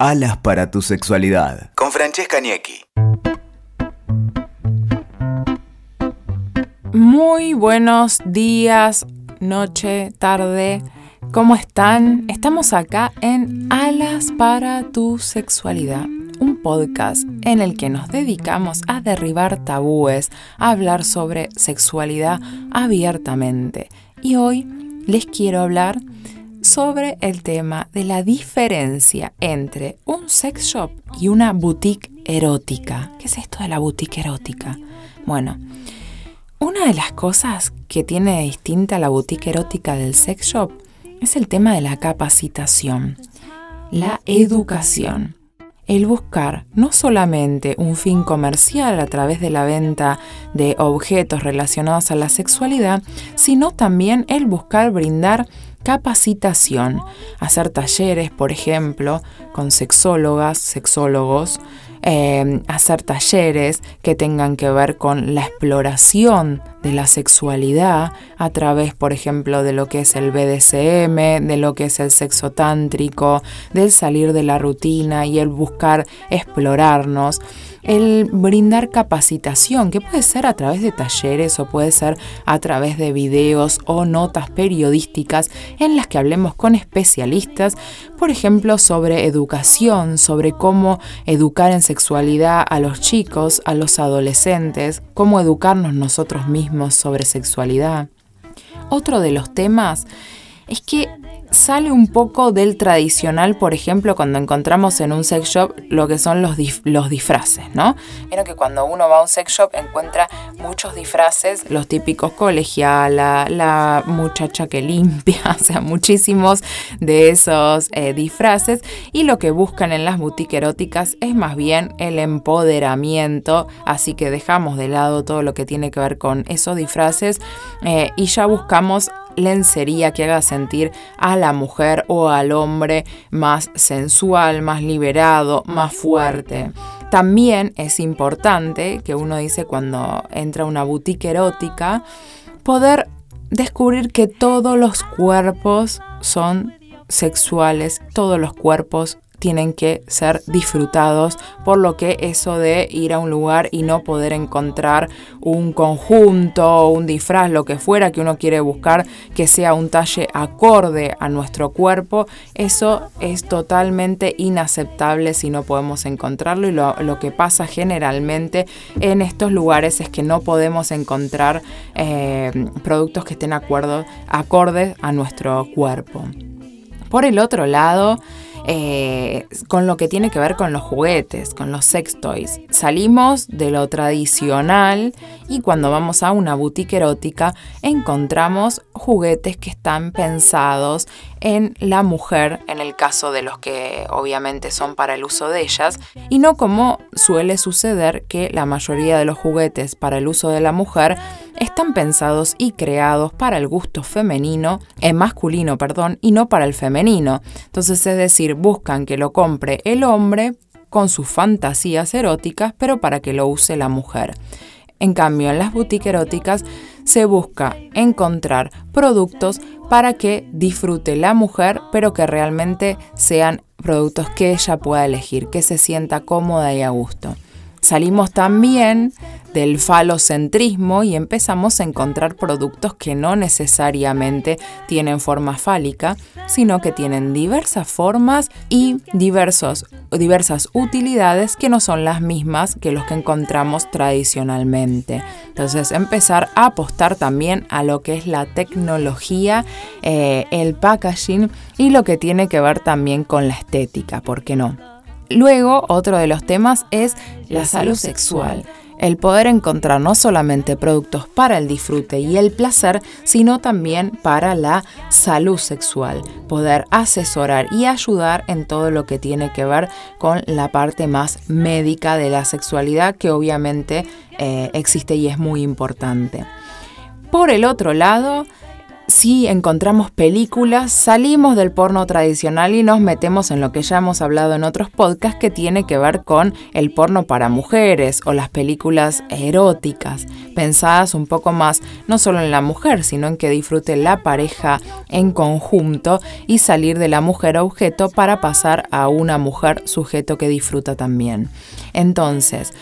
Alas para tu sexualidad. Con Francesca Niecki. Muy buenos días, noche, tarde. ¿Cómo están? Estamos acá en Alas para tu sexualidad, un podcast en el que nos dedicamos a derribar tabúes, a hablar sobre sexualidad abiertamente. Y hoy les quiero hablar sobre el tema de la diferencia entre un sex shop y una boutique erótica. ¿Qué es esto de la boutique erótica? Bueno, una de las cosas que tiene distinta la boutique erótica del sex shop es el tema de la capacitación, la educación. El buscar no solamente un fin comercial a través de la venta de objetos relacionados a la sexualidad, sino también el buscar brindar capacitación, hacer talleres, por ejemplo, con sexólogas, sexólogos, Em, hacer talleres que tengan que ver con la exploración de la sexualidad a través, por ejemplo, de lo que es el BDSM, de lo que es el sexo tántrico, del salir de la rutina y el buscar explorarnos el brindar capacitación, que puede ser a través de talleres o puede ser a través de videos o notas periodísticas en las que hablemos con especialistas, por ejemplo, sobre educación, sobre cómo educar en sexualidad a los chicos, a los adolescentes, cómo educarnos nosotros mismos sobre sexualidad. Otro de los temas es que sale un poco del tradicional, por ejemplo, cuando encontramos en un sex shop lo que son los, los disfraces, ¿no? Vieron que cuando uno va a un sex shop encuentra muchos disfraces, los típicos colegiala, la muchacha que limpia, o sea, muchísimos de esos eh, disfraces y lo que buscan en las boutiques eróticas es más bien el empoderamiento, así que dejamos de lado todo lo que tiene que ver con esos disfraces eh, y ya buscamos lencería que haga sentir a la mujer o al hombre más sensual, más liberado, más fuerte. También es importante que uno dice cuando entra a una boutique erótica, poder descubrir que todos los cuerpos son sexuales, todos los cuerpos tienen que ser disfrutados, por lo que eso de ir a un lugar y no poder encontrar un conjunto, un disfraz, lo que fuera que uno quiere buscar, que sea un talle acorde a nuestro cuerpo, eso es totalmente inaceptable si no podemos encontrarlo y lo, que pasa generalmente en estos lugares es que no podemos encontrar eh, productos que estén acordes a nuestro cuerpo. Por el otro lado, eh, con lo que tiene que ver con los juguetes, con los sex toys. Salimos de lo tradicional y cuando vamos a una boutique erótica encontramos juguetes que están pensados en la mujer, en el caso de los que obviamente son para el uso de ellas, y no como suele suceder que la mayoría de los juguetes para el uso de la mujer están pensados y creados para el gusto femenino, eh, masculino, perdón, y no para el femenino. Entonces, es decir, buscan que lo compre el hombre con sus fantasías eróticas, pero para que lo use la mujer. En cambio, en las boutiques eróticas se busca encontrar productos para que disfrute la mujer, pero que realmente sean productos que ella pueda elegir, que se sienta cómoda y a gusto. Salimos también del falocentrismo y empezamos a encontrar productos que no necesariamente tienen forma fálica, sino que tienen diversas formas y diversos, diversas utilidades que no son las mismas que los que encontramos tradicionalmente. Entonces empezar a apostar también a lo que es la tecnología, eh, el packaging y lo que tiene que ver también con la estética, ¿por qué no? Luego, otro de los temas es la salud sexual el poder encontrar no solamente productos para el disfrute y el placer, sino también para la salud sexual, poder asesorar y ayudar en todo lo que tiene que ver con la parte más médica de la sexualidad que obviamente eh, existe y es muy importante. Por el otro lado, si encontramos películas, salimos del porno tradicional y nos metemos en lo que ya hemos hablado en otros podcasts que tiene que ver con el porno para mujeres o las películas eróticas, pensadas un poco más no solo en la mujer, sino en que disfrute la pareja en conjunto y salir de la mujer objeto para pasar a una mujer sujeto que disfruta también. Entonces,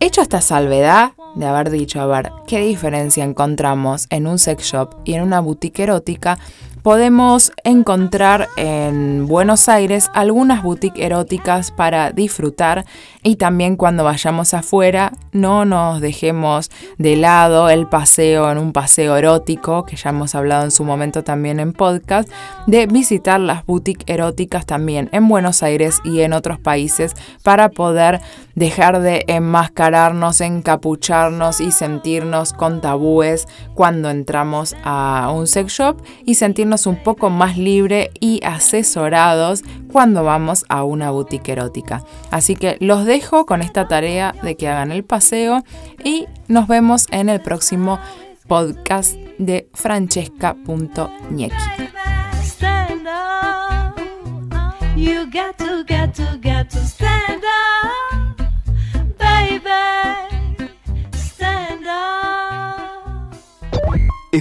Hecho esta salvedad de haber dicho, a ver, ¿qué diferencia encontramos en un sex shop y en una boutique erótica? podemos encontrar en Buenos Aires algunas boutiques eróticas para disfrutar y también cuando vayamos afuera no nos dejemos de lado el paseo en un paseo erótico, que ya hemos hablado en su momento también en podcast, de visitar las boutiques eróticas también en Buenos Aires y en otros países para poder dejar de enmascararnos, encapucharnos y sentirnos con tabúes cuando entramos a un sex shop y sentirnos un poco más libre y asesorados cuando vamos a una boutique erótica. Así que los dejo con esta tarea de que hagan el paseo y nos vemos en el próximo podcast de francesca.ñequi.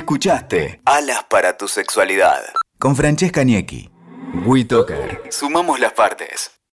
Escuchaste Alas para tu sexualidad con Francesca Niecki. WeToker. Sumamos las partes.